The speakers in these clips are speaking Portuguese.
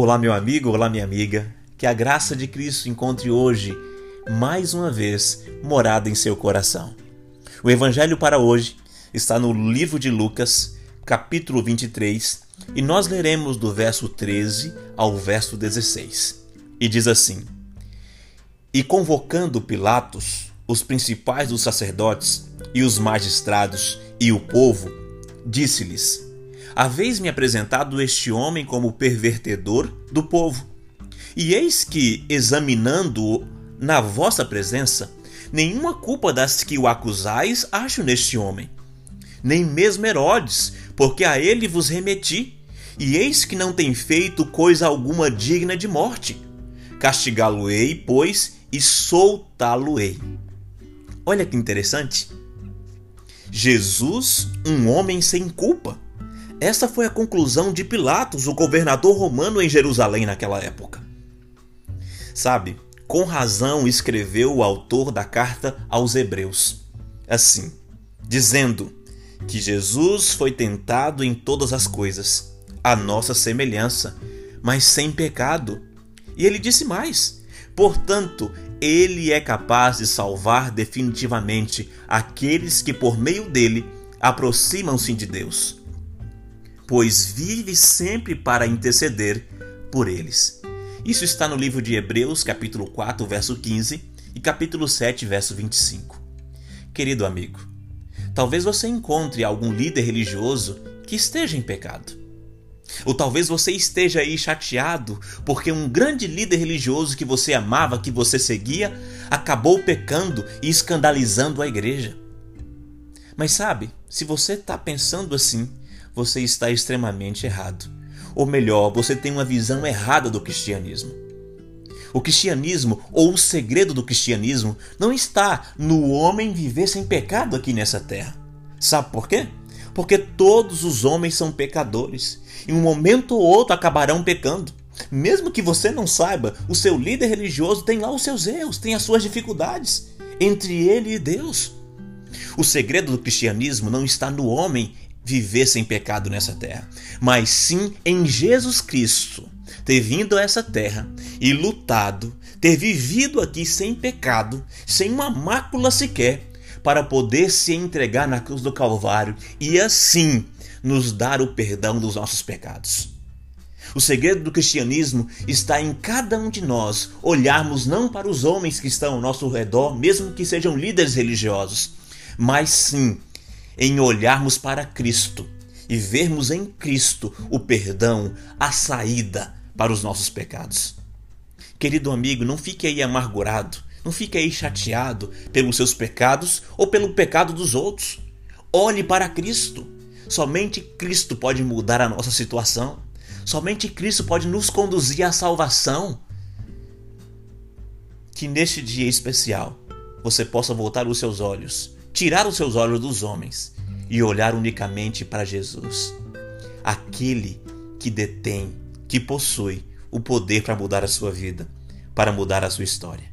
Olá, meu amigo, olá, minha amiga. Que a graça de Cristo encontre hoje, mais uma vez, morada em seu coração. O evangelho para hoje está no livro de Lucas, capítulo 23, e nós leremos do verso 13 ao verso 16. E diz assim: E convocando Pilatos, os principais dos sacerdotes e os magistrados e o povo, disse-lhes: Haveis-me apresentado este homem como pervertedor do povo. E eis que, examinando-o na vossa presença, nenhuma culpa das que o acusais acho neste homem. Nem mesmo Herodes, porque a ele vos remeti. E eis que não tem feito coisa alguma digna de morte. Castigá-lo-ei, pois, e soltá-lo-ei. Olha que interessante. Jesus, um homem sem culpa essa foi a conclusão de Pilatos, o governador romano em Jerusalém naquela época. Sabe, com razão escreveu o autor da carta aos Hebreus, assim, dizendo que Jesus foi tentado em todas as coisas, a nossa semelhança, mas sem pecado. E ele disse mais: portanto, ele é capaz de salvar definitivamente aqueles que por meio dele aproximam-se de Deus pois vive sempre para interceder por eles. Isso está no livro de Hebreus, capítulo 4, verso 15 e capítulo 7, verso 25. Querido amigo, talvez você encontre algum líder religioso que esteja em pecado. Ou talvez você esteja aí chateado porque um grande líder religioso que você amava, que você seguia, acabou pecando e escandalizando a igreja. Mas sabe, se você está pensando assim, você está extremamente errado. Ou melhor, você tem uma visão errada do cristianismo. O cristianismo, ou o segredo do cristianismo, não está no homem viver sem pecado aqui nessa terra. Sabe por quê? Porque todos os homens são pecadores. Em um momento ou outro acabarão pecando. Mesmo que você não saiba, o seu líder religioso tem lá os seus erros, tem as suas dificuldades. Entre ele e Deus. O segredo do cristianismo não está no homem viver sem pecado nessa terra, mas sim em Jesus Cristo ter vindo a essa terra e lutado, ter vivido aqui sem pecado, sem uma mácula sequer, para poder se entregar na cruz do Calvário e assim nos dar o perdão dos nossos pecados. O segredo do cristianismo está em cada um de nós olharmos não para os homens que estão ao nosso redor, mesmo que sejam líderes religiosos, mas sim em olharmos para Cristo e vermos em Cristo o perdão, a saída para os nossos pecados. Querido amigo, não fique aí amargurado, não fique aí chateado pelos seus pecados ou pelo pecado dos outros. Olhe para Cristo. Somente Cristo pode mudar a nossa situação. Somente Cristo pode nos conduzir à salvação. Que neste dia especial você possa voltar os seus olhos tirar os seus olhos dos homens e olhar unicamente para Jesus, aquele que detém, que possui o poder para mudar a sua vida, para mudar a sua história.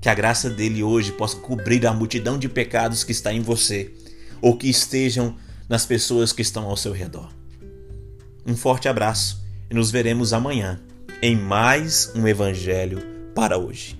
Que a graça dele hoje possa cobrir a multidão de pecados que está em você ou que estejam nas pessoas que estão ao seu redor. Um forte abraço e nos veremos amanhã em mais um Evangelho para hoje.